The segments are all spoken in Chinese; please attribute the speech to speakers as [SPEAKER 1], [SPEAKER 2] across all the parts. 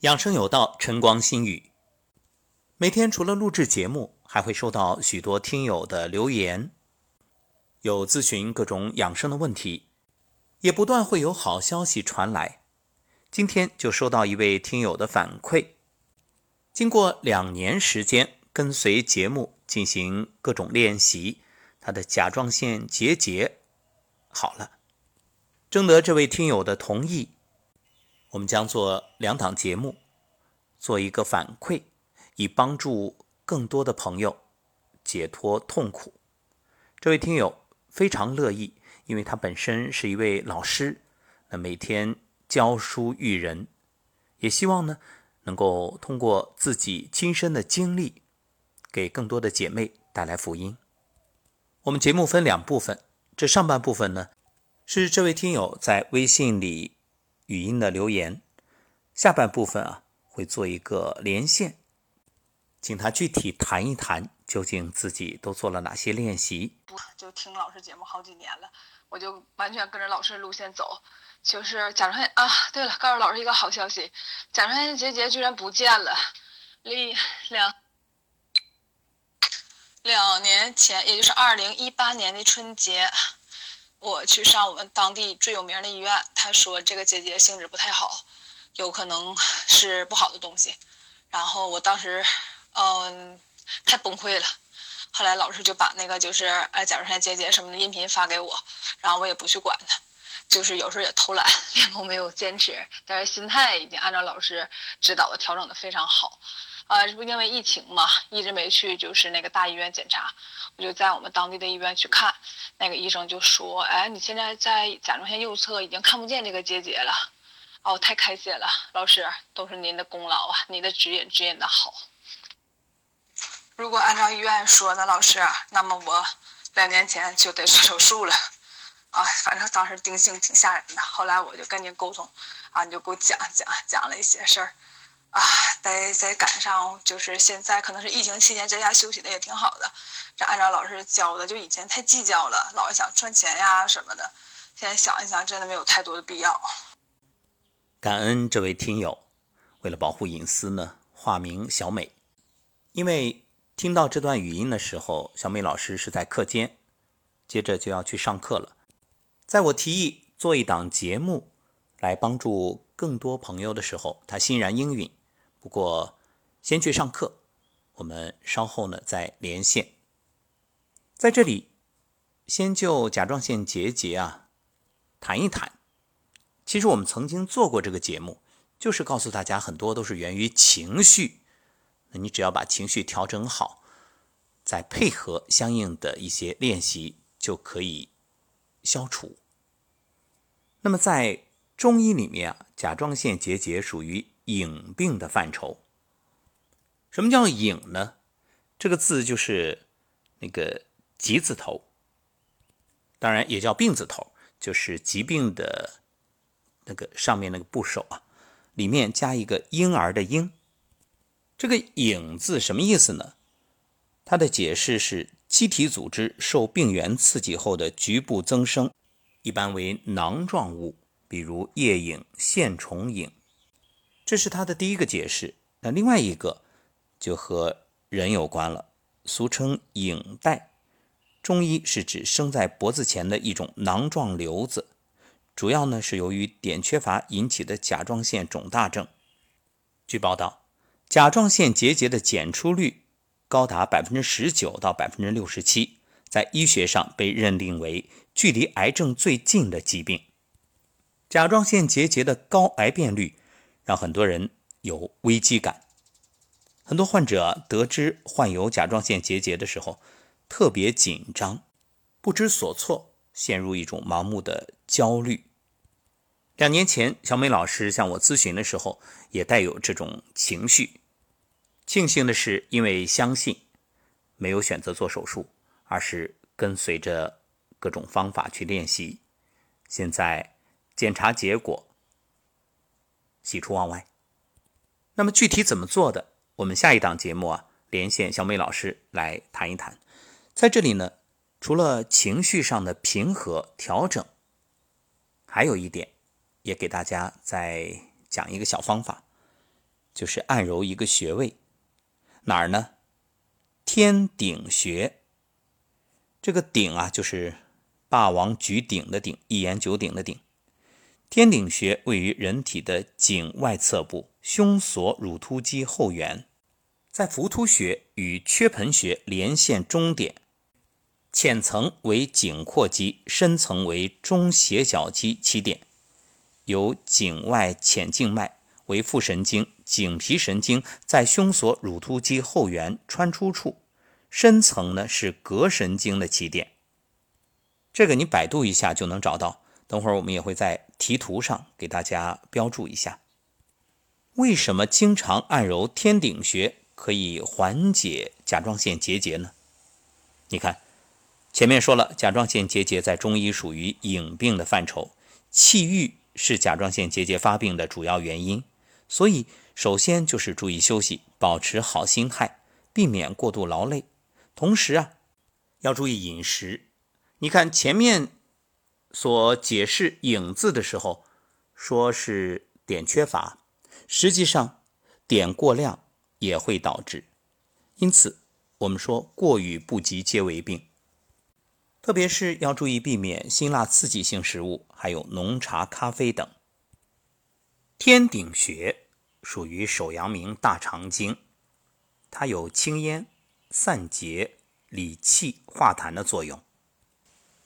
[SPEAKER 1] 养生有道，晨光心语。每天除了录制节目，还会收到许多听友的留言，有咨询各种养生的问题，也不断会有好消息传来。今天就收到一位听友的反馈，经过两年时间跟随节目进行各种练习，他的甲状腺结节好了。征得这位听友的同意。我们将做两档节目，做一个反馈，以帮助更多的朋友解脱痛苦。这位听友非常乐意，因为他本身是一位老师，那每天教书育人，也希望呢能够通过自己亲身的经历，给更多的姐妹带来福音。我们节目分两部分，这上半部分呢是这位听友在微信里。语音的留言，下半部分啊会做一个连线，请他具体谈一谈，究竟自己都做了哪些练习。
[SPEAKER 2] 不就听老师节目好几年了，我就完全跟着老师路线走。就是甲状腺啊，对了，告诉老师一个好消息，甲状腺结节居然不见了。两两两年前，也就是二零一八年的春节。我去上我们当地最有名的医院，他说这个结节性质不太好，有可能 是不好的东西。然后我当时，嗯，太崩溃了。后来老师就把那个就是哎甲状腺结节什么的音频发给我，然后我也不去管它，就是有时候也偷懒，练功没有坚持，但是心态已经按照老师指导的调整的非常好。啊，这不因为疫情嘛，一直没去，就是那个大医院检查，我就在我们当地的医院去看，那个医生就说：“哎，你现在在甲状腺右侧已经看不见这个结节了。”哦，太开心了，老师都是您的功劳啊，您的指引指引的好。如果按照医院说的，老师，那么我两年前就得做手术了。啊，反正当时定性挺吓人的。后来我就跟您沟通，啊，你就给我讲讲讲了一些事儿。啊，再再赶上就是现在，可能是疫情期间在家休息的也挺好的。这按照老师教的，就以前太计较了，老是想赚钱呀什么的。现在想一想，真的没有太多的必要。
[SPEAKER 1] 感恩这位听友，为了保护隐私呢，化名小美。因为听到这段语音的时候，小美老师是在课间，接着就要去上课了。在我提议做一档节目来帮助更多朋友的时候，他欣然应允。不过，先去上课，我们稍后呢再连线。在这里，先就甲状腺结节啊谈一谈。其实我们曾经做过这个节目，就是告诉大家很多都是源于情绪。那你只要把情绪调整好，再配合相应的一些练习，就可以消除。那么在中医里面啊，甲状腺结节属于。影病的范畴，什么叫影呢？这个字就是那个吉字头，当然也叫病字头，就是疾病的那个上面那个部首啊，里面加一个婴儿的婴。这个影字什么意思呢？它的解释是机体组织受病原刺激后的局部增生，一般为囊状物，比如叶影、线虫影。这是他的第一个解释。那另外一个就和人有关了，俗称影带。中医是指生在脖子前的一种囊状瘤子，主要呢是由于碘缺乏引起的甲状腺肿大症。据报道，甲状腺结节的检出率高达百分之十九到百分之六十七，在医学上被认定为距离癌症最近的疾病。甲状腺结节的高癌变率。让很多人有危机感。很多患者得知患有甲状腺结节的时候，特别紧张，不知所措，陷入一种盲目的焦虑。两年前，小美老师向我咨询的时候，也带有这种情绪。庆幸的是，因为相信，没有选择做手术，而是跟随着各种方法去练习。现在检查结果。喜出望外。那么具体怎么做的？我们下一档节目啊，连线小美老师来谈一谈。在这里呢，除了情绪上的平和调整，还有一点，也给大家再讲一个小方法，就是按揉一个穴位，哪儿呢？天顶穴。这个顶啊，就是霸王举鼎的鼎，一言九鼎的鼎。天顶穴位于人体的颈外侧部，胸锁乳突肌后缘，在浮突穴与缺盆穴连线中点，浅层为颈阔肌，深层为中斜角肌起点，由颈外浅静脉为副神经、颈皮神经在胸锁乳突肌后缘穿出处，深层呢是膈神经的起点。这个你百度一下就能找到。等会儿我们也会在题图上给大家标注一下，为什么经常按揉天顶穴可以缓解甲状腺结节呢？你看，前面说了，甲状腺结节在中医属于隐病的范畴，气郁是甲状腺结节发病的主要原因，所以首先就是注意休息，保持好心态，避免过度劳累，同时啊，要注意饮食。你看前面。所解释“影”字的时候，说是碘缺乏，实际上碘过量也会导致。因此，我们说过与不及皆为病，特别是要注意避免辛辣刺激性食物，还有浓茶、咖啡等。天顶穴属于手阳明大肠经，它有清咽、散结、理气、化痰的作用。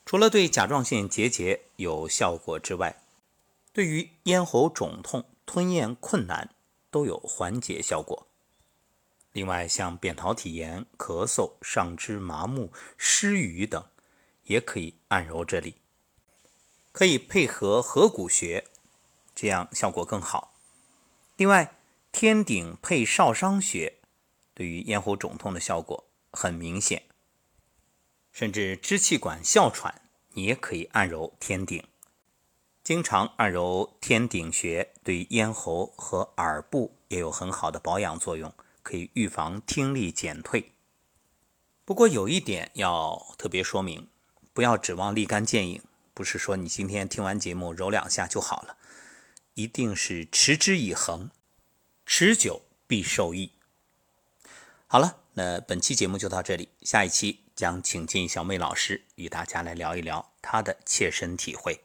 [SPEAKER 1] 除了对甲状腺结节有效果之外，对于咽喉肿痛、吞咽困难都有缓解效果。另外，像扁桃体炎、咳嗽、上肢麻木、失语等，也可以按揉这里。可以配合合谷穴，这样效果更好。另外，天顶配少商穴，对于咽喉肿痛的效果很明显。甚至支气管哮喘，你也可以按揉天顶。经常按揉天顶穴，对咽喉和耳部也有很好的保养作用，可以预防听力减退。不过有一点要特别说明，不要指望立竿见影，不是说你今天听完节目揉两下就好了，一定是持之以恒，持久必受益。好了，那本期节目就到这里，下一期。将请进小妹老师与大家来聊一聊她的切身体会。